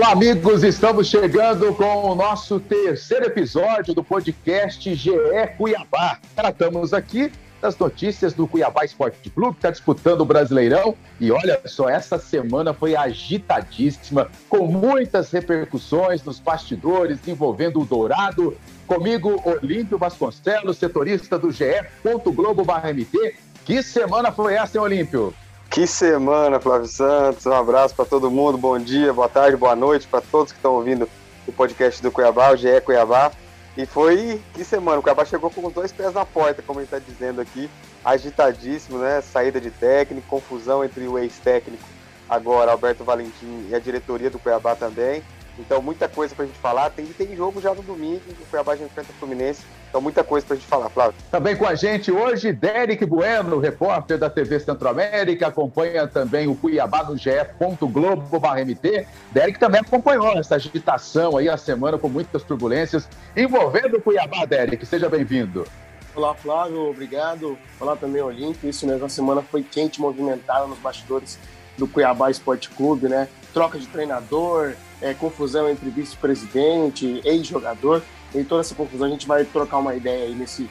Olá, amigos, estamos chegando com o nosso terceiro episódio do podcast GE Cuiabá. Tratamos aqui das notícias do Cuiabá Esporte Clube, que está disputando o Brasileirão. E olha só, essa semana foi agitadíssima, com muitas repercussões nos bastidores envolvendo o Dourado. Comigo, Olímpio Vasconcelos, setorista do GE. Globo MT que semana foi essa, hein, Olímpio? Que semana, Flávio Santos. Um abraço para todo mundo. Bom dia, boa tarde, boa noite para todos que estão ouvindo o podcast do Cuiabá, o GE Cuiabá. E foi que semana. O Cuiabá chegou com os dois pés na porta, como ele está dizendo aqui. Agitadíssimo, né? Saída de técnico, confusão entre o ex-técnico, agora Alberto Valentim, e a diretoria do Cuiabá também. Então, muita coisa para a gente falar. Tem, tem jogo já no domingo. O Cuiabá já enfrenta o Fluminense. Então, muita coisa para a gente falar, Flávio. Também com a gente hoje, Derek Bueno, repórter da TV Centro-América, acompanha também o Cuiabá no ge.globo.mt. Derek também acompanhou essa agitação aí a semana com muitas turbulências envolvendo o Cuiabá, Derek. Seja bem-vindo. Olá, Flávio, obrigado. Olá também, Olímpio. Isso mesmo, a semana foi quente, movimentada nos bastidores do Cuiabá Esporte Clube, né? Troca de treinador, é, confusão entre vice-presidente, ex-jogador. Em toda essa confusão, a gente vai trocar uma ideia aí nesse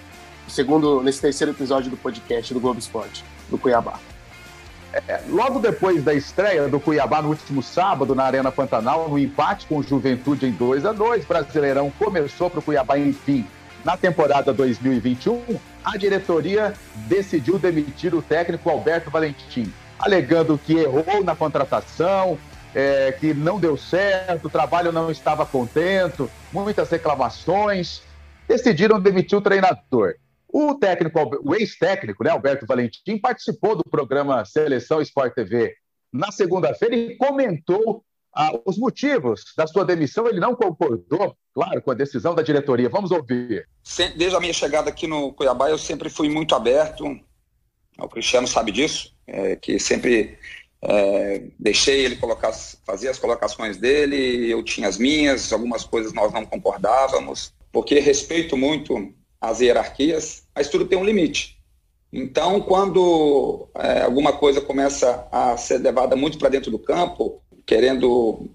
segundo, nesse terceiro episódio do podcast do Globo Esporte, do Cuiabá. É, logo depois da estreia do Cuiabá no último sábado na Arena Pantanal, no empate com o Juventude em 2 a 2 Brasileirão começou para o Cuiabá, enfim. Na temporada 2021, a diretoria decidiu demitir o técnico Alberto Valentim, alegando que errou na contratação, é, que não deu certo, o trabalho não estava contento, muitas reclamações. Decidiram demitir o treinador. O técnico, o ex-técnico, né, Alberto Valentim, participou do programa Seleção Sport TV na segunda-feira e comentou ah, os motivos da sua demissão. Ele não concordou, claro, com a decisão da diretoria. Vamos ouvir. Desde a minha chegada aqui no Cuiabá, eu sempre fui muito aberto. O Cristiano sabe disso, é, que sempre é, deixei ele colocar, fazer as colocações dele, eu tinha as minhas, algumas coisas nós não concordávamos, porque respeito muito as hierarquias, mas tudo tem um limite. Então, quando é, alguma coisa começa a ser levada muito para dentro do campo, querendo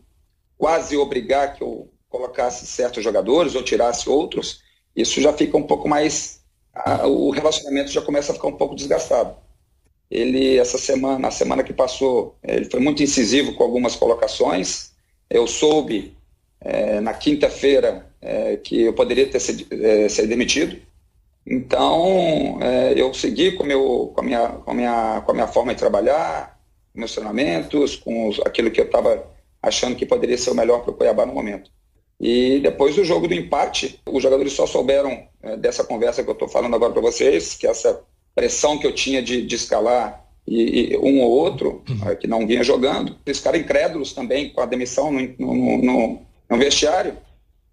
quase obrigar que eu colocasse certos jogadores ou tirasse outros, isso já fica um pouco mais. A, o relacionamento já começa a ficar um pouco desgastado ele essa semana, na semana que passou, ele foi muito incisivo com algumas colocações. Eu soube é, na quinta-feira é, que eu poderia ter sido, é, demitido. Então eu segui com, meu, com, a minha, com, a minha, com a minha forma de trabalhar, meus treinamentos, com os, aquilo que eu estava achando que poderia ser o melhor para o Cuiabá no momento. E depois do jogo do empate, os jogadores só souberam dessa conversa que eu estou falando agora para vocês, que essa pressão que eu tinha de, de escalar e, e, um ou outro uhum. que não vinha jogando, eles ficaram incrédulos também com a demissão no, no, no, no vestiário.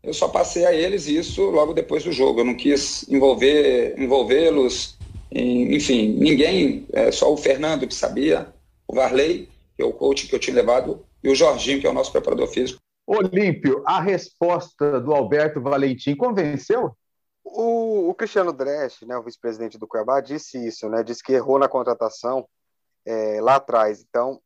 Eu só passei a eles isso logo depois do jogo. Eu não quis envolver envolvê-los, enfim, ninguém, é, só o Fernando que sabia, o Varley, que é o coach que eu tinha levado, e o Jorginho, que é o nosso preparador físico. Olímpio, a resposta do Alberto Valentim convenceu? O, o Cristiano Dresch, né, o vice-presidente do Cuiabá, disse isso, né? Disse que errou na contratação é, lá atrás. Então,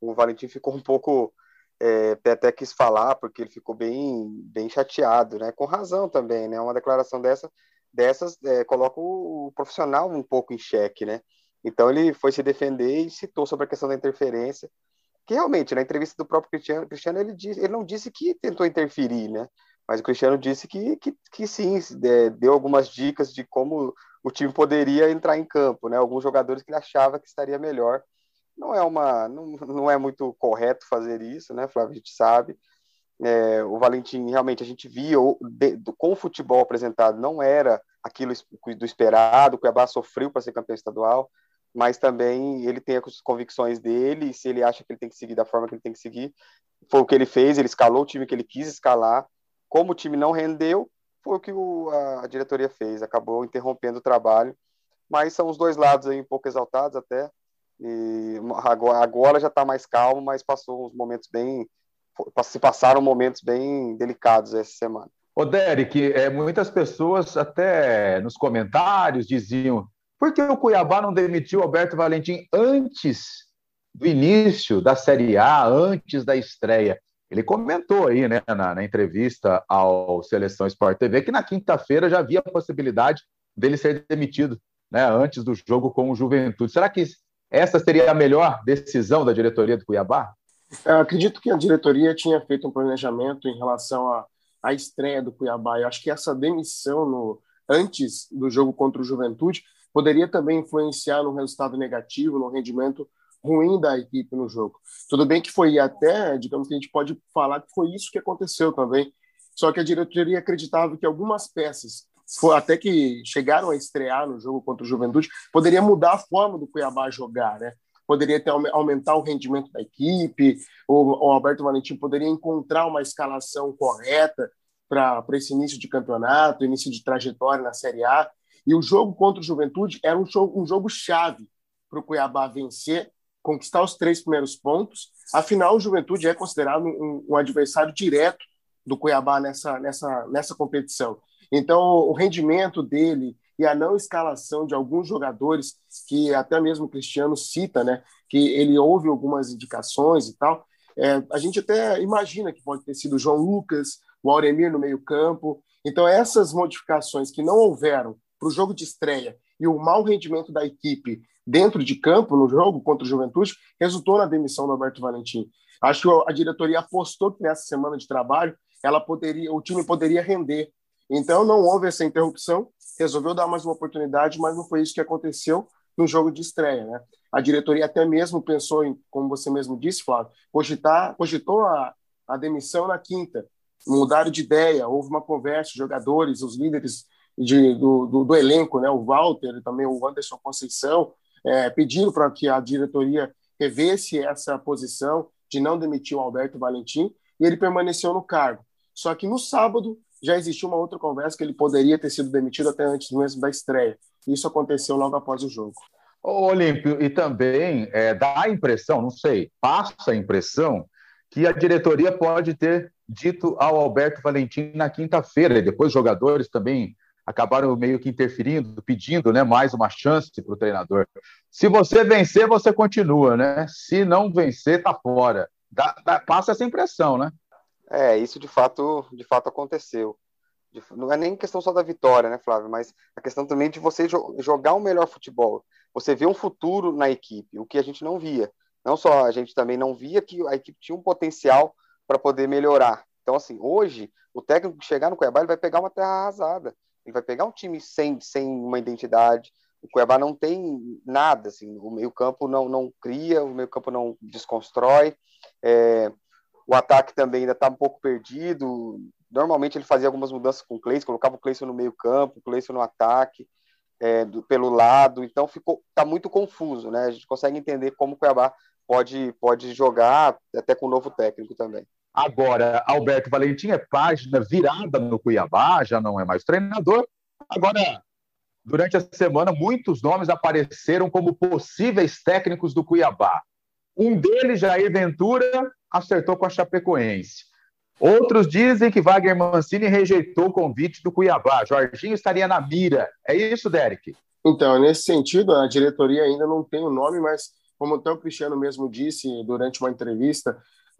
o Valentim ficou um pouco é, até quis falar porque ele ficou bem bem chateado, né? Com razão também, né? Uma declaração dessa dessas é, coloca o, o, profissional um pouco em xeque, né? Então ele foi se defender e citou sobre a questão da interferência, que realmente na entrevista do próprio Cristiano, Cristiano ele, disse, ele não disse que tentou interferir, né? Mas o Cristiano disse que, que, que sim, deu algumas dicas de como o time poderia entrar em campo, né? Alguns jogadores que ele achava que estaria melhor. Não é uma, não, não é muito correto fazer isso, né, Flávio? A gente sabe. É, o Valentim realmente a gente via de, do, com o futebol apresentado não era aquilo do esperado. O Cuiabá sofreu para ser campeão estadual, mas também ele tem as convicções dele. E se ele acha que ele tem que seguir da forma que ele tem que seguir, foi o que ele fez. Ele escalou o time que ele quis escalar como o time não rendeu, foi o que o, a, diretoria fez, acabou interrompendo o trabalho. Mas são os dois lados aí um pouco exaltados até. E agora, agora já está mais calmo, mas passou uns momentos bem. Se passaram momentos bem delicados essa semana. Ô, Derek, é, muitas pessoas até nos comentários diziam por que o Cuiabá não demitiu Alberto Valentim antes do início da Série A, antes da estreia? Ele comentou aí, né, na, na entrevista ao Seleção Sport TV, que na quinta-feira já havia a possibilidade dele ser demitido, né, antes do jogo com o Juventude. Será que essa seria a melhor decisão da diretoria do Cuiabá? Eu acredito que a diretoria tinha feito um planejamento em relação à, à estreia do Cuiabá. Eu acho que essa demissão no, antes do jogo contra o Juventude poderia também influenciar no resultado negativo, no rendimento ruim da equipe no jogo. Tudo bem que foi até, digamos que a gente pode falar que foi isso que aconteceu também. Só que a diretoria acreditava que algumas peças, até que chegaram a estrear no jogo contra o Juventude, poderia mudar a forma do Cuiabá jogar, né? Poderia ter, aumentar o rendimento da equipe, o, o Alberto Valentim poderia encontrar uma escalação correta para esse início de campeonato, início de trajetória na Série A. E o jogo contra o Juventude era um um jogo chave para o Cuiabá vencer conquistar os três primeiros pontos. Afinal, o Juventude é considerado um, um adversário direto do Cuiabá nessa, nessa, nessa competição. Então, o rendimento dele e a não escalação de alguns jogadores, que até mesmo o Cristiano cita, né, que ele ouve algumas indicações e tal, é, a gente até imagina que pode ter sido o João Lucas, o Auremir no meio-campo. Então, essas modificações que não houveram para o jogo de estreia e o mau rendimento da equipe dentro de campo, no jogo contra o Juventude, resultou na demissão do Alberto Valentim. Acho que a diretoria apostou que nessa semana de trabalho ela poderia, o time poderia render. Então não houve essa interrupção, resolveu dar mais uma oportunidade, mas não foi isso que aconteceu no jogo de estreia. Né? A diretoria até mesmo pensou em, como você mesmo disse, Flávio, cogitar, cogitou a, a demissão na quinta, mudaram de ideia, houve uma conversa, os jogadores, os líderes de, do, do, do, elenco, né? o Walter, também o Anderson Conceição, é, para que a diretoria revesse essa posição de não demitir o Alberto Valentim e ele permaneceu no cargo. Só que no sábado já existiu uma outra conversa que ele poderia ter sido demitido até antes mesmo da estreia. Isso aconteceu logo após o jogo. O Olímpio, e também é, dá a impressão, não sei, passa a impressão que a diretoria pode ter dito ao Alberto Valentim na quinta-feira, e depois jogadores também acabaram meio que interferindo, pedindo né, mais uma chance para o treinador. Se você vencer, você continua, né? Se não vencer, tá fora. Dá, dá, passa essa impressão, né? É, isso de fato, de fato aconteceu. Não é nem questão só da vitória, né, Flávio? Mas a questão também de você jogar o melhor futebol. Você vê um futuro na equipe, o que a gente não via. Não só a gente também não via que a equipe tinha um potencial para poder melhorar. Então, assim, hoje, o técnico que chegar no Cuiabá, ele vai pegar uma terra arrasada. Ele vai pegar um time sem, sem uma identidade. O Cuiabá não tem nada, assim, o meio-campo não, não cria, o meio-campo não desconstrói. É, o ataque também ainda está um pouco perdido. Normalmente ele fazia algumas mudanças com o Cleison, colocava o Cleison no meio-campo, o Cleison no ataque, é, do, pelo lado. Então ficou tá muito confuso, né? A gente consegue entender como o Cuiabá pode, pode jogar, até com o novo técnico também. Agora, Alberto Valentim é página virada no Cuiabá, já não é mais treinador. Agora, durante a semana, muitos nomes apareceram como possíveis técnicos do Cuiabá. Um deles, Jair Ventura, acertou com a Chapecoense. Outros dizem que Wagner Mancini rejeitou o convite do Cuiabá. Jorginho estaria na mira. É isso, Derek? Então, nesse sentido, a diretoria ainda não tem o nome, mas como até o Cristiano mesmo disse durante uma entrevista,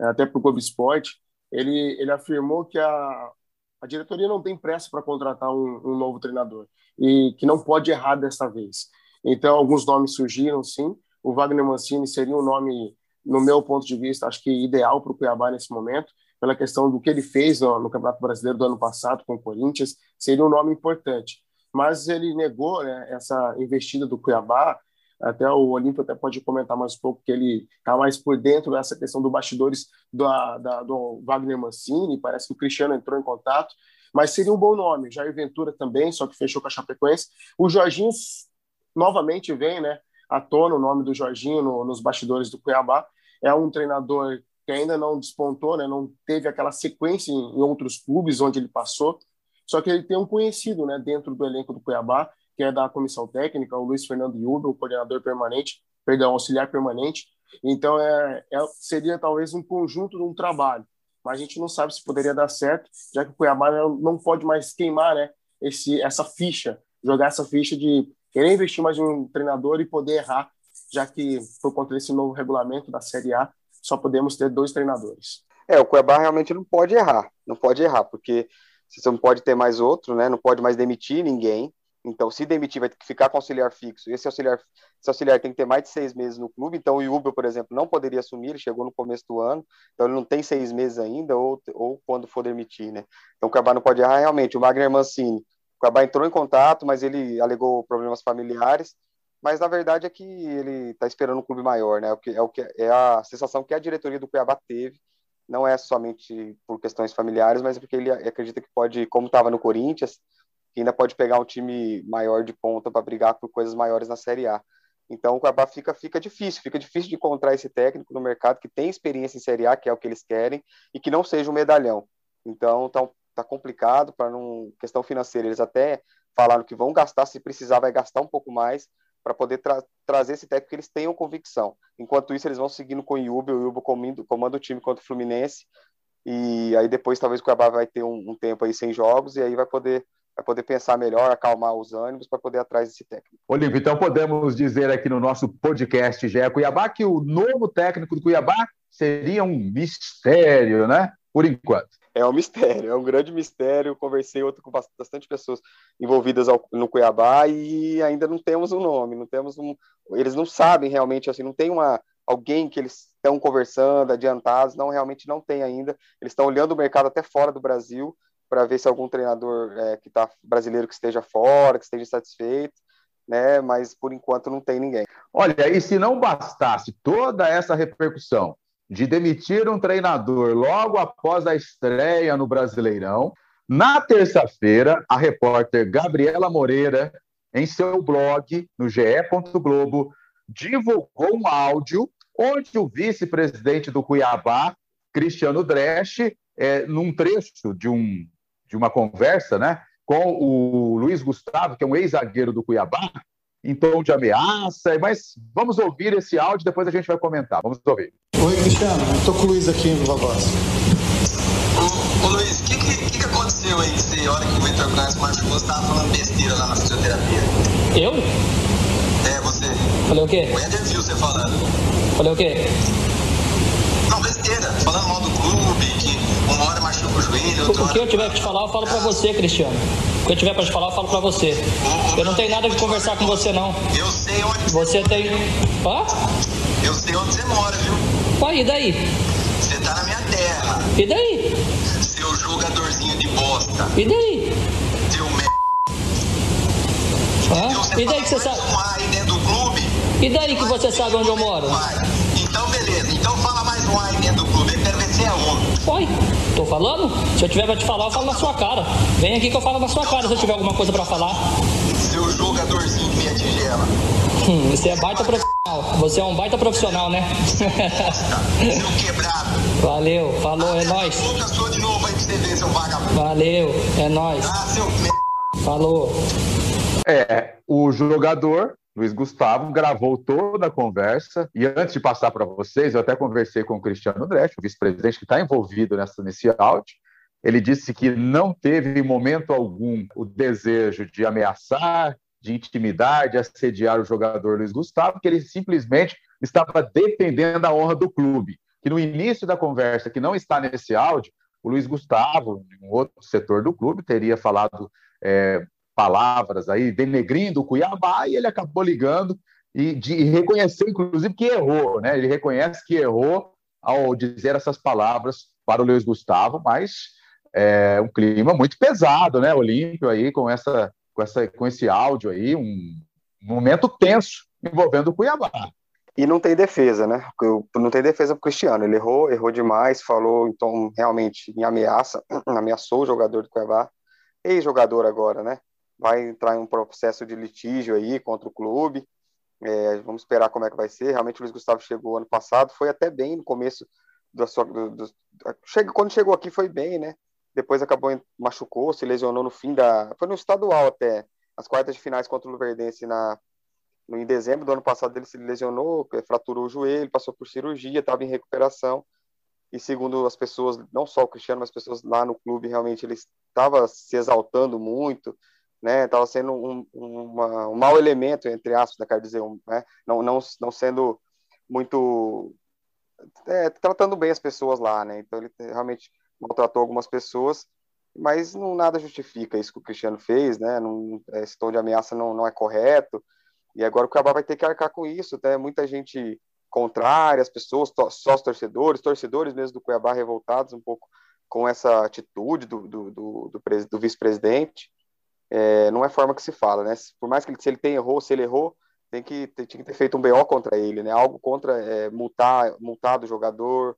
até para o Globo Esporte, ele, ele afirmou que a, a diretoria não tem pressa para contratar um, um, novo treinador e que não pode errar dessa vez. Então, alguns nomes surgiram, sim. O Wagner Mancini seria um nome, no meu ponto de vista, acho que ideal para o Cuiabá nesse momento, pela questão do que ele fez no, no, Campeonato Brasileiro do ano passado com o Corinthians, seria um nome importante. Mas ele negou né, essa investida do Cuiabá até o Olímpio até pode comentar mais um pouco, que ele está mais por dentro dessa questão do bastidores da, da, do Wagner Mancini, parece que o Cristiano entrou em contato, mas seria um bom nome. Jair Ventura também, só que fechou com a Chapecoense. O Jorginho novamente vem né, à tona o nome do Jorginho no, nos bastidores do Cuiabá. É um treinador que ainda não despontou, né, não teve aquela sequência em, em outros clubes onde ele passou, só que ele tem um conhecido né, dentro do elenco do Cuiabá, que é da comissão técnica, o Luiz Fernando Yuba, o coordenador permanente, perdão, auxiliar permanente. Então, é, é, seria talvez um conjunto de um trabalho. Mas a gente não sabe se poderia dar certo, já que o Cuiabá não pode mais queimar né, esse, essa ficha, jogar essa ficha de querer investir mais em um treinador e poder errar, já que por conta desse novo regulamento da Série A, só podemos ter dois treinadores. É, o Cuiabá realmente não pode errar, não pode errar, porque você não pode ter mais outro, né? Não pode mais demitir ninguém. Então, se demitir, vai ter que ficar com auxiliar fixo. Esse auxiliar, esse auxiliar tem que ter mais de seis meses no clube. Então, o Yuba, por exemplo, não poderia assumir. Ele chegou no começo do ano, então ele não tem seis meses ainda, ou, ou quando for demitir, né? Então, o Cuiabá não pode errar realmente. O Wagner Mancini, o Cuiabá entrou em contato, mas ele alegou problemas familiares. Mas na verdade é que ele está esperando um clube maior, né? É o que é o que é a sensação que a diretoria do Cuiabá teve não é somente por questões familiares, mas porque ele acredita que pode, como estava no Corinthians, que ainda pode pegar um time maior de ponta para brigar por coisas maiores na Série A. Então o Cuiabá fica, fica difícil, fica difícil de encontrar esse técnico no mercado que tem experiência em Série A, que é o que eles querem, e que não seja um medalhão. Então tá, tá complicado para não questão financeira. Eles até falaram que vão gastar, se precisar vai gastar um pouco mais, para poder tra trazer esse técnico que eles tenham convicção. Enquanto isso, eles vão seguindo com o Yuba, o Yuba comando, comanda o time contra o Fluminense, e aí depois talvez o Cuiabá vai ter um, um, tempo aí sem jogos, e aí vai poder, vai poder pensar melhor, acalmar os ânimos para poder atrás desse técnico. Olívio, então podemos dizer aqui no nosso podcast GE Cuiabá que o novo técnico do Cuiabá seria um mistério, né? Por enquanto é um mistério, é um grande mistério. Conversei outro com bastante pessoas envolvidas no Cuiabá e ainda não temos um nome, não temos um. Eles não sabem realmente assim, não tem uma alguém que eles estão conversando, adiantados, não realmente não tem ainda. Eles estão olhando o mercado até fora do Brasil para ver se algum treinador é, que está brasileiro que esteja fora, que esteja satisfeito. Né, mas por enquanto não tem ninguém. Olha, e se não bastasse toda essa repercussão de demitir um treinador logo após a estreia no Brasileirão. Na terça-feira, a repórter Gabriela Moreira, em seu blog, no GE. Globo, divulgou um áudio onde o vice-presidente do Cuiabá, Cristiano Dresch, é, num trecho de, um, de uma conversa né, com o Luiz Gustavo, que é um ex-zagueiro do Cuiabá, em tom de ameaça, mas vamos ouvir esse áudio, depois a gente vai comentar. Vamos ouvir. Oi, Cristiano, estou com o Luiz aqui no Vavaz. Ô, ô Luiz, o que, que, que, aconteceu aí que você, a hora que o Vitor Braz machucou, você estava falando besteira lá na fisioterapia? Eu? É, você. Falei o quê? O Eder viu você falando. Falei o quê? Não, besteira. Falando mal do clube, que uma hora machuca o joelho, O que eu tiver que te falar, eu falo pra você, Cristiano. O que eu tiver pra te falar, eu falo pra você. Eu não tenho nada de conversar com você, não. Eu sei onde você tem. Hã? Eu sei onde você mora, viu? E daí? Você tá na minha terra. E daí? Seu jogadorzinho de bosta. E daí? Seu me... Hã? E daí que você sabe? Um aí dentro do clube. E daí que você sabe onde eu moro? Então, beleza. Então fala mais um aí dentro Oi, tô falando? Se eu tiver pra te falar, eu falo na sua cara. Vem aqui que eu falo na sua cara se eu tiver alguma coisa pra falar. Seu jogadorzinho meia tigela. Hum, você é baita profissional. Você é um baita profissional, né? seu quebrado. Valeu, falou, é nóis. Boca sua de novo aí pra você ver, seu vagabundo. Valeu, é nóis. Ah, seu Falou. É, o jogador Luiz Gustavo gravou toda a conversa e antes de passar para vocês, eu até conversei com o Cristiano Dresch, o vice-presidente que está envolvido nessa, nesse áudio. Ele disse que não teve em momento algum o desejo de ameaçar, de intimidar, de assediar o jogador Luiz Gustavo, que ele simplesmente estava defendendo a honra do clube. Que no início da conversa, que não está nesse áudio, o Luiz Gustavo, em um outro setor do clube, teria falado é, palavras aí, denegrindo o Cuiabá, e ele acabou ligando e, de, e reconheceu, inclusive, que errou, né? Ele reconhece que errou ao dizer essas palavras para o Luiz Gustavo, mas é um clima muito pesado, né? Olímpio aí com essa, com essa, com esse áudio aí, um momento tenso envolvendo o Cuiabá. E não tem defesa, né? Não tem defesa para o Cristiano. Ele errou, errou demais, falou então realmente em ameaça, ameaçou o jogador do Cuiabá, ex-jogador agora, né? Vai entrar em um processo de litígio aí contra o clube. É, vamos esperar como é que vai ser. Realmente o Luiz Gustavo chegou ano passado, foi até bem no começo da sua. Do, do, chega, quando chegou aqui foi bem, né? Depois acabou, machucou, se lesionou no fim da. Foi no estadual até, as quartas de finais contra o Luverdense na, em dezembro do ano passado ele se lesionou, fraturou o joelho, passou por cirurgia, estava em recuperação. E segundo as pessoas, não só o Cristiano, mas as pessoas lá no clube, realmente ele estava se exaltando muito, né? Estava sendo um, uma, um mau elemento, entre aspas, né? quer dizer, né? não, não, não sendo muito é, tratando bem as pessoas lá, né? Então ele realmente maltratou algumas pessoas, mas não nada justifica isso que o Cristiano fez, né? Não, esse tom de ameaça não, não é correto. E agora o Cabal vai ter que arcar com isso, né? Muita gente contrária, as pessoas, só os torcedores, torcedores mesmo do Cuiabá revoltados um pouco com essa atitude do, do, do, do, do vice-presidente. É, não é forma que se fala, né? Por mais que ele, se ele tem errou, se ele errou, tem que, tem, tinha que ter feito um BO contra ele, né? Algo contra é, multar, multar do jogador,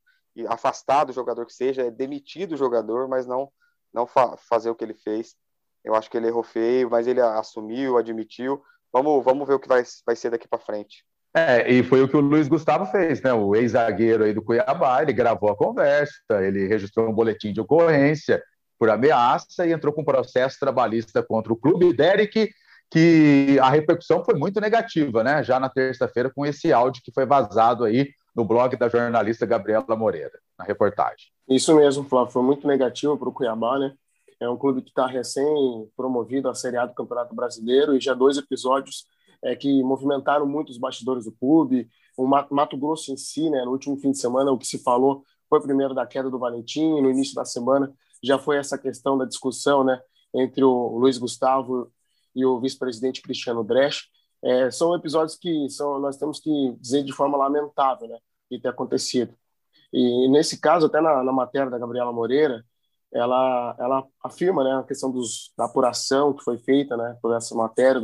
afastar do jogador que seja, é demitir do jogador, mas não, não fa fazer o que ele fez. Eu acho que ele errou feio, mas ele assumiu, admitiu. Vamos, vamos ver o que vai, vai ser daqui para frente. É, e foi o que o Luiz Gustavo fez, né? O ex-zagueiro aí do Cuiabá, ele gravou a conversa, ele registrou um boletim de ocorrência por ameaça e entrou com processo trabalhista contra o clube. Derek, que a repercussão foi muito negativa, né? Já na terça-feira, com esse áudio que foi vazado aí no blog da jornalista Gabriela Moreira, na reportagem. Isso mesmo, Flávio, foi muito negativo para o Cuiabá, né? É um clube que está recém promovido à Série A do Campeonato Brasileiro e já dois episódios é, que movimentaram muito os bastidores do clube. O Mato Grosso em si, né, no último fim de semana, o que se falou foi primeiro da queda do Valentim, no início da semana já foi essa questão da discussão né, entre o Luiz Gustavo e o vice-presidente Cristiano Dresch. É, são episódios que são, nós temos que dizer de forma lamentável né, de ter acontecido. E nesse caso, até na, na matéria da Gabriela Moreira, ela, ela afirma né, a questão dos, da apuração que foi feita né, por essa matéria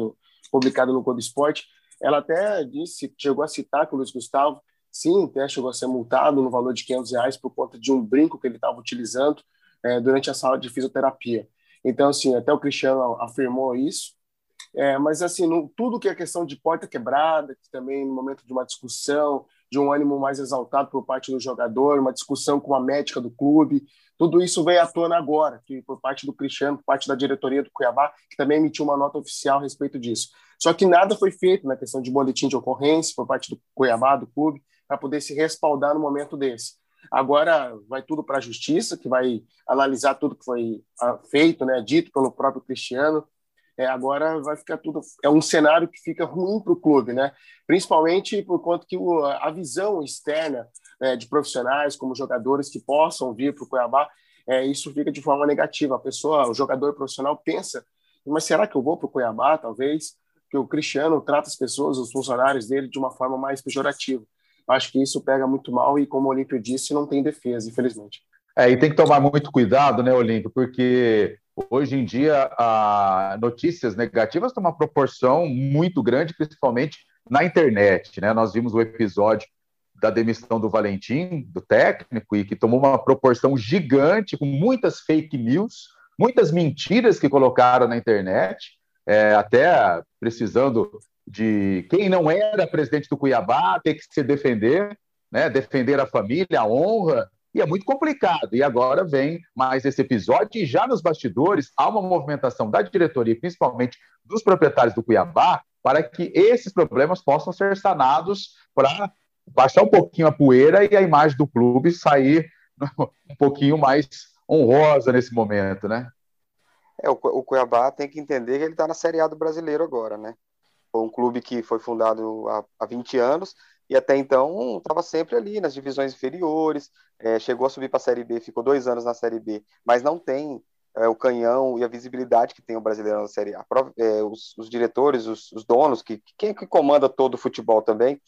publicada no Clube Esporte, ela até disse, chegou a citar que o Luiz Gustavo, sim, até chegou a ser multado no valor de 500 reais por conta de um brinco que ele estava utilizando é, durante a sala de fisioterapia. Então, assim, até o Cristiano afirmou isso, é, mas, assim, no, tudo que é questão de porta quebrada, que também no momento de uma discussão, de um ânimo mais exaltado por parte do jogador, uma discussão com a médica do clube, tudo isso veio à tona agora, que por parte do Cristiano, por parte da diretoria do Cuiabá, que também emitiu uma nota oficial a respeito disso. Só que nada foi feito na questão de boletim de ocorrência por parte do Cuiabá, do clube, para poder se respaldar no momento desse. Agora vai tudo para a justiça, que vai analisar tudo que foi ah, feito, né, dito pelo próprio Cristiano. É, agora vai ficar tudo. É um cenário que fica ruim para o clube, né? Principalmente por conta que o, a visão externa é, de profissionais, como jogadores que possam vir para o Cuiabá, é, isso fica de forma negativa. A pessoa, o jogador profissional pensa, mas será que eu vou para o Cuiabá, talvez? Que o Cristiano trata as pessoas, os funcionários dele, de uma forma mais pejorativa. Acho que isso pega muito mal e, como o Olímpio disse, não tem defesa, infelizmente. É, e tem que tomar muito cuidado, né, Olímpio, porque hoje em dia a notícias negativas têm uma proporção muito grande, principalmente na internet, né? Nós vimos o episódio da demissão do Valentim, do técnico, e que tomou uma proporção gigante, com muitas fake news, muitas mentiras que colocaram na internet, é, até precisando de quem não era presidente do Cuiabá ter que se defender, né, defender a família, a honra, e é muito complicado. E agora vem mais esse episódio, e já nos bastidores há uma movimentação da diretoria, principalmente dos proprietários do Cuiabá, para que esses problemas possam ser sanados para baixar um pouquinho a poeira e a imagem do clube sair um pouquinho mais honrosa nesse momento, né? É, o, Cuiabá tem que entender que ele está na Série A do brasileiro agora, né? Foi um clube que foi fundado há, há 20 anos e até então estava sempre ali nas divisões inferiores, é, chegou a subir para a Série B, ficou dois anos na Série B, mas não tem é, o canhão e a visibilidade que tem o brasileiro na Série A. É, os, os, diretores, os, os donos, que, quem é que comanda todo o futebol também,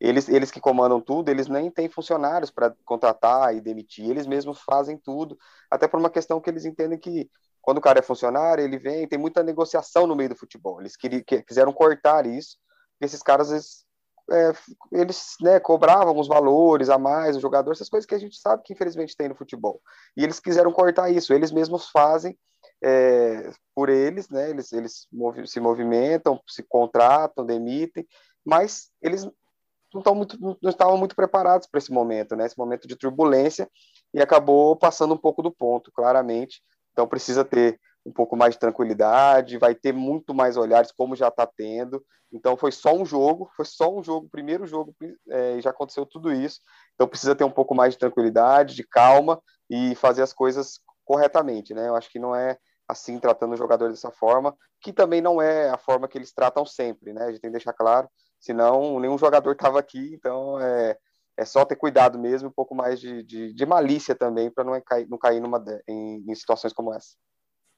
eles, eles que comandam tudo, eles nem têm funcionários para contratar e demitir, eles mesmos fazem tudo, até por uma questão que eles entendem que quando o cara é funcionário, ele vem, tem muita negociação no meio do futebol. Eles queriam, quiseram cortar isso, porque esses caras, eles, é, eles né, cobravam alguns valores a mais, o jogador, essas coisas que a gente sabe que infelizmente tem no futebol. E eles quiseram cortar isso, eles mesmos fazem é, por eles, né, eles, eles se movimentam, se contratam, demitem, mas eles não, estão muito, não estavam muito preparados para esse momento, né? Esse momento de turbulência e acabou passando um pouco do ponto, claramente. Então precisa ter um pouco mais de tranquilidade, vai ter muito mais olhares, como já está tendo. Então foi só um jogo, foi só um jogo, primeiro jogo, é, já aconteceu tudo isso. Então precisa ter um pouco mais de tranquilidade, de calma e fazer as coisas corretamente, né? Eu acho que não é assim tratando o jogador dessa forma, que também não é a forma que eles tratam sempre, né? A gente tem que deixar claro, senão nenhum jogador estava aqui, então é, é só ter cuidado mesmo, um pouco mais de, de, de malícia também, para não cair, não cair numa, em, em situações como essa.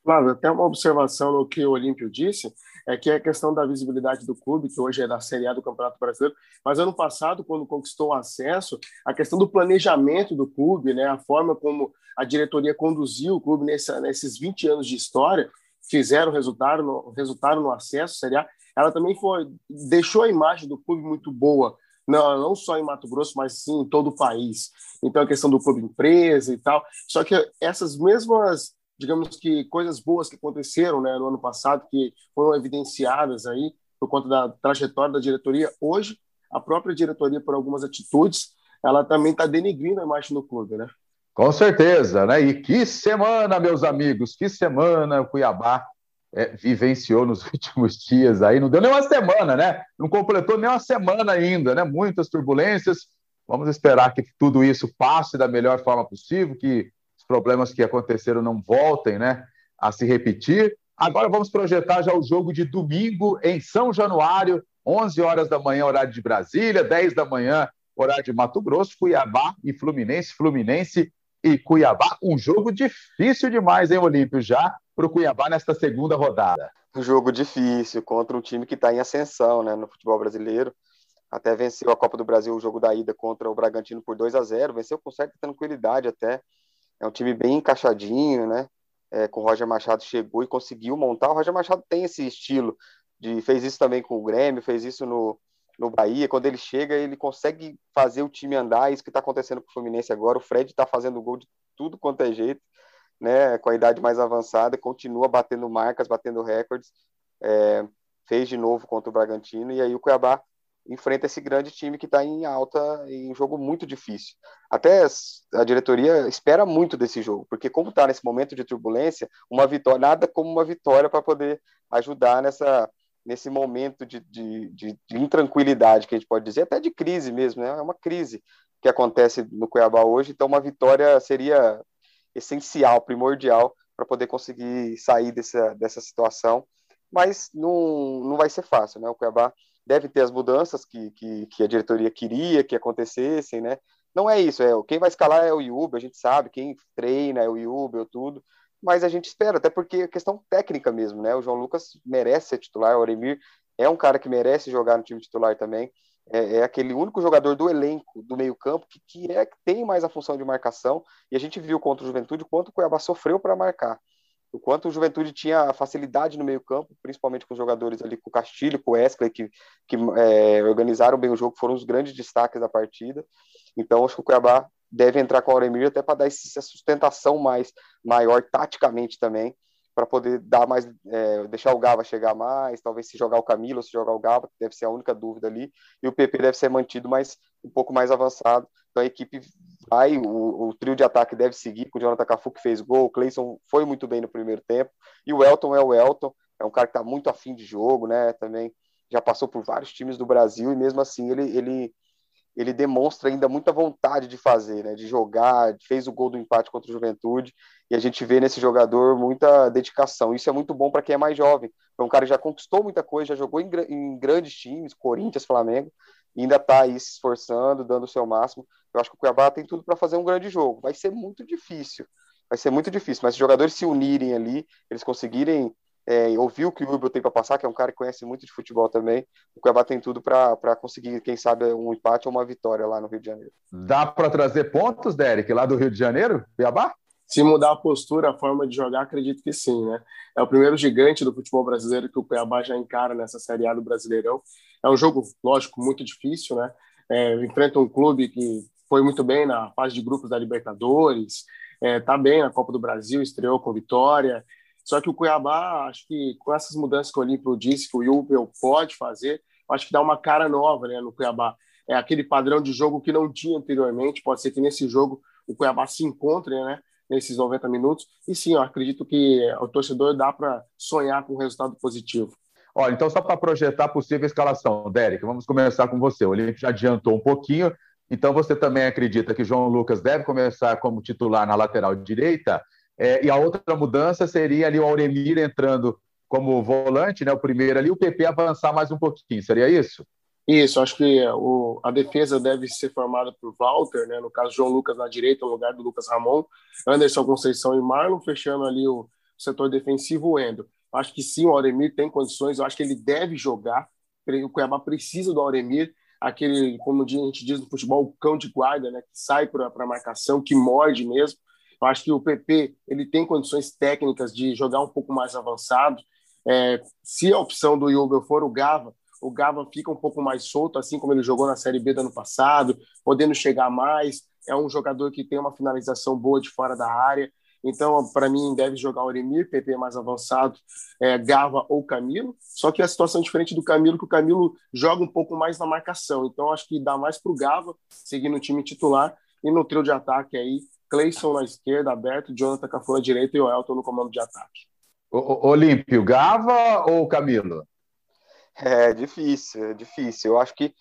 Claro, até uma observação no que o Olímpio disse, é que é a questão da visibilidade do clube, que hoje é da Série A do Campeonato Brasileiro, mas ano passado, quando conquistou o acesso, a questão do planejamento do clube, né, a forma como a diretoria conduziu o clube nesses 20 anos de história, fizeram resultado no, resultado no acesso Série A, ela também foi, deixou a imagem do clube muito boa, não, não só em Mato Grosso, mas sim em todo o país. Então, a questão do clube empresa e tal. Só que essas mesmas digamos que coisas boas que aconteceram né, no ano passado, que foram evidenciadas aí por conta da trajetória da diretoria. Hoje, a própria diretoria, por algumas atitudes, ela também está denigrindo a imagem do clube, né? Com certeza, né? E que semana, meus amigos, que semana Cuiabá é, vivenciou nos últimos dias aí. Não deu nem uma semana, né? Não completou nem uma semana ainda, né? Muitas turbulências. Vamos esperar que tudo isso passe da melhor forma possível, que problemas que aconteceram não voltem né, a se repetir. Agora vamos projetar já o jogo de domingo em São Januário, 11 horas da manhã, horário de Brasília, 10 da manhã, horário de Mato Grosso, Cuiabá e Fluminense, Fluminense e Cuiabá. Um jogo difícil demais, hein, Olímpio, já para o Cuiabá nesta segunda rodada. Um jogo difícil contra um time que está em ascensão né, no futebol brasileiro. Até venceu a Copa do Brasil, o jogo da ida contra o Bragantino por 2 a 0 venceu com certa tranquilidade até. É um time bem encaixadinho, né? É, com o Roger Machado chegou e conseguiu montar. O Roger Machado tem esse estilo de fez isso também com o Grêmio, fez isso no, no Bahia. Quando ele chega, ele consegue fazer o time andar. Isso que está acontecendo com o Fluminense agora. O Fred está fazendo gol de tudo quanto é jeito, né? Com a idade mais avançada, continua batendo marcas, batendo recordes. É, fez de novo contra o Bragantino e aí o Cuiabá enfrenta esse grande time que está em alta, em um jogo muito difícil. Até a diretoria espera muito desse jogo, porque como está nesse momento de turbulência, uma vitória, nada como uma vitória para poder ajudar nessa nesse momento de, de, de, de, intranquilidade que a gente pode dizer, até de crise mesmo, né? É uma crise que acontece no Cuiabá hoje, então uma vitória seria essencial, primordial para poder conseguir sair dessa, dessa situação, mas não, não vai ser fácil, né? O Cuiabá deve ter as mudanças que, que, que, a diretoria queria que acontecessem, né? Não é isso, é quem vai escalar é o Yuba, a gente sabe, quem treina é o Yuba, tudo, mas a gente espera, até porque é questão técnica mesmo, né? O João Lucas merece ser titular, o Oremir é um cara que merece jogar no time titular também, é, é aquele único jogador do elenco, do meio campo, que, que é que tem mais a função de marcação, e a gente viu contra o Juventude quanto o Cuiabá sofreu para marcar. O quanto o Juventude tinha facilidade no meio-campo, principalmente com os jogadores ali, com o Castilho, com o Wesley, que, que é, organizaram bem o jogo, foram os grandes destaques da partida. Então, acho que o Cuiabá deve entrar com o Auremir até para dar essa sustentação mais maior taticamente também, para poder dar mais, é, deixar o Gava chegar mais, talvez se jogar o Camilo se jogar o Gava, deve ser a única dúvida ali, e o PP deve ser mantido mais um pouco mais avançado. Então a equipe vai, o, o, trio de ataque deve seguir com o Jonathan Cafu que fez gol, o Cleison foi muito bem no primeiro tempo, e o Elton é o Elton, é um cara que está muito afim de jogo, né? Também já passou por vários times do Brasil e mesmo assim ele, ele, ele demonstra ainda muita vontade de fazer, né? De jogar, fez o gol do empate contra o Juventude e a gente vê nesse jogador muita dedicação. Isso é muito bom para quem é mais jovem. É um cara que já conquistou muita coisa, já jogou em, em grandes times, Corinthians, Flamengo, e ainda está aí se esforçando, dando o seu máximo. Eu acho que o Cuiabá tem tudo para fazer um grande jogo. Vai ser muito difícil. Vai ser muito difícil, mas se os jogadores se unirem ali, eles conseguirem é, ouvir o que o Rubio tem para passar, que é um cara que conhece muito de futebol também, o Cuiabá tem tudo para conseguir, quem sabe, um empate ou uma vitória lá no Rio de Janeiro. Dá para trazer pontos, Derek, lá do Rio de Janeiro, Cuiabá? Se mudar a postura, a forma de jogar, acredito que sim, né? É o primeiro gigante do futebol brasileiro que o Cuiabá já encara nessa Série A do Brasileirão. É um jogo, lógico, muito difícil, né? É, enfrenta um clube que foi muito bem na fase de grupos da Libertadores, é, tá bem na Copa do Brasil, estreou com vitória. Só que o Cuiabá, acho que com essas mudanças que o Olímpio disse que o Jubel pode fazer, acho que dá uma cara nova né, no Cuiabá. É aquele padrão de jogo que não tinha anteriormente. Pode ser que nesse jogo o Cuiabá se encontre né, nesses 90 minutos. E sim, eu acredito que o torcedor dá para sonhar com um resultado positivo. Olha, então só para projetar possível escalação, Derek, vamos começar com você. O Olímpio já adiantou um pouquinho, então você também acredita que João Lucas deve começar como titular na lateral direita? É, e a outra mudança seria ali o Auremir entrando como volante, né? O primeiro ali, o PP avançar mais um pouquinho, seria isso? Isso, acho que o, a defesa deve ser formada por Walter, né? no caso João Lucas na direita, no lugar do Lucas Ramon, Anderson Conceição e Marlon, fechando ali o setor defensivo, o Endo. Acho que sim, o Auremir tem condições, eu acho que ele deve jogar, o Cuiabá precisa do Auremir, aquele, como a gente diz no futebol, o cão de guarda, né? que sai para a marcação, que morde mesmo. Eu acho que o PP ele tem condições técnicas de jogar um pouco mais avançado. É, se a opção do Jubel for o Gava, o Gava fica um pouco mais solto, assim como ele jogou na Série B do ano passado, podendo chegar mais. É um jogador que tem uma finalização boa de fora da área. Então, para mim, deve jogar o Oremir, PP mais avançado, é, Gava ou Camilo. Só que a situação é diferente do Camilo, que o Camilo joga um pouco mais na marcação. Então, acho que dá mais para o Gava, seguindo o time titular. E no trio de ataque aí, Cleison na esquerda, aberto, Jonathan Cafu na direita e o Elton no comando de ataque. Olímpio, Gava ou Camilo? É difícil, é difícil. Eu acho que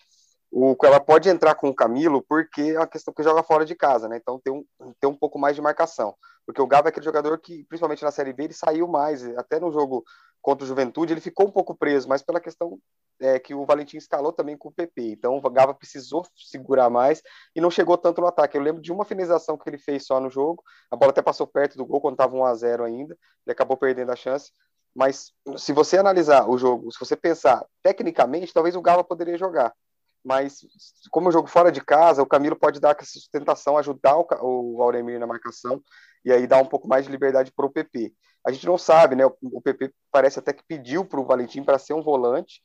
o, ela pode entrar com o Camilo porque é uma questão que joga fora de casa, né? Então tem um, tem um pouco mais de marcação. Porque o Gava é aquele jogador que, principalmente na Série B, ele saiu mais. Até no jogo contra o Juventude, ele ficou um pouco preso, mas pela questão é, que o Valentim escalou também com o PP. Então o Gava precisou segurar mais e não chegou tanto no ataque. Eu lembro de uma finalização que ele fez só no jogo. A bola até passou perto do gol quando estava 1 a 0 ainda. Ele acabou perdendo a chance. Mas se você analisar o jogo, se você pensar tecnicamente, talvez o Gava poderia jogar. Mas como o jogo fora de casa, o Camilo pode dar essa sustentação, ajudar o, o Auremir na marcação e aí dar um pouco mais de liberdade para o PP. A gente não sabe, né? O, o PP parece até que pediu para o Valentim para ser um volante,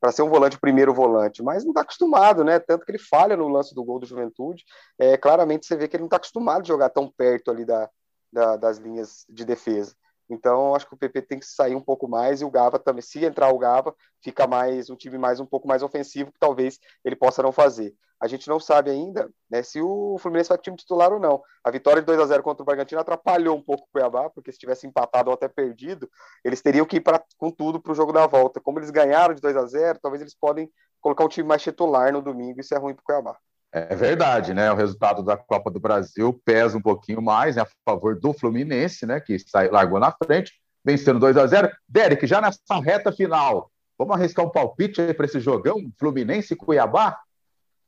para ser um volante primeiro volante, mas não está acostumado, né? Tanto que ele falha no lance do gol do Juventude. É, claramente você vê que ele não está acostumado a jogar tão perto ali da, da, das linhas de defesa. Então, acho que o PP tem que sair um pouco mais e o Gava também, se entrar o Gava, fica mais um time mais um pouco mais ofensivo que talvez ele possa não fazer. A gente não sabe ainda né, se o Fluminense vai time titular ou não. A vitória de 2 a 0 contra o Bragantino atrapalhou um pouco o Cuiabá, porque se tivesse empatado ou até perdido, eles teriam que ir pra, com tudo para o jogo da volta. Como eles ganharam de 2 a 0 talvez eles podem colocar um time mais titular no domingo, isso é ruim para o Cuiabá. É verdade, né? O resultado da Copa do Brasil pesa um pouquinho mais né, a favor do Fluminense, né? Que sai, largou na frente, vencendo 2 a 0 Derek, já nessa reta final, vamos arriscar um palpite aí para esse jogão, Fluminense e Cuiabá?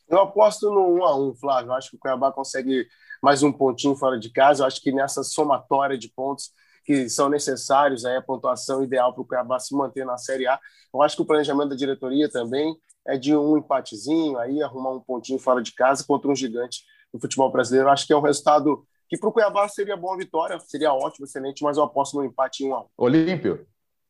Eu aposto no 1 a 1 Flávio. Eu acho que o Cuiabá consegue mais um pontinho fora de casa. Eu acho que nessa somatória de pontos que são necessários, aí a pontuação ideal para o Cuiabá se manter na Série A. Eu acho que o planejamento da diretoria também é de um empatezinho, aí arrumar um pontinho fora de casa contra um gigante do futebol brasileiro. Acho que é um resultado que para o Cuiabá seria boa vitória, seria ótimo, excelente, mas eu aposto no empate em 1 a 1. Olímpio.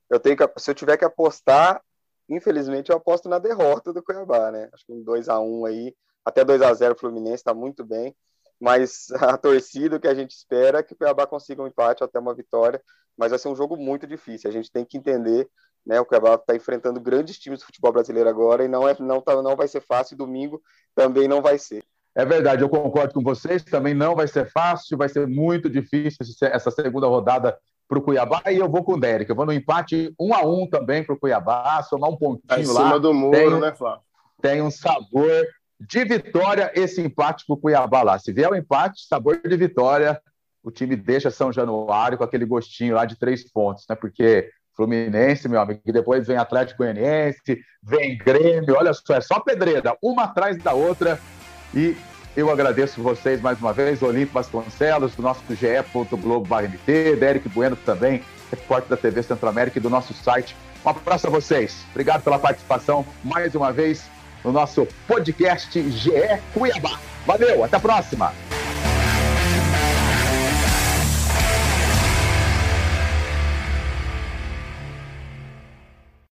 Eu tenho que, se eu tiver que apostar, infelizmente eu aposto na derrota do Cuiabá, né? Acho que um 2 a 1 aí, até 2 a 0 o Fluminense está muito bem, mas a torcida que a gente espera é que o Cuiabá consiga um empate ou até uma vitória, mas vai ser um jogo muito difícil. A gente tem que entender né? O Cuiabá está enfrentando grandes times do futebol brasileiro agora e não, é, não, tá, não vai ser fácil. Domingo também não vai ser. É verdade, eu concordo com vocês. Também não vai ser fácil, vai ser muito difícil essa segunda rodada para o Cuiabá. E eu vou com o Derek. Eu vou no empate um a um também para o Cuiabá, somar um pontinho tá em lá. cima do muro, tem, né, Flávio? Tem um sabor de vitória esse empate para o Cuiabá lá. Se vier o empate, sabor de vitória, o time deixa São Januário com aquele gostinho lá de três pontos, né? Porque Fluminense, meu amigo, depois vem Atlético Goianiense, vem Grêmio, olha só, é só pedreira, uma atrás da outra. E eu agradeço vocês mais uma vez, Olímpio Vasconcelos, do nosso ge.globo.mt, Derek Bueno também, repórter da TV Centro-América e do nosso site. Um abraço a vocês. Obrigado pela participação mais uma vez no nosso podcast GE Cuiabá. Valeu, até a próxima!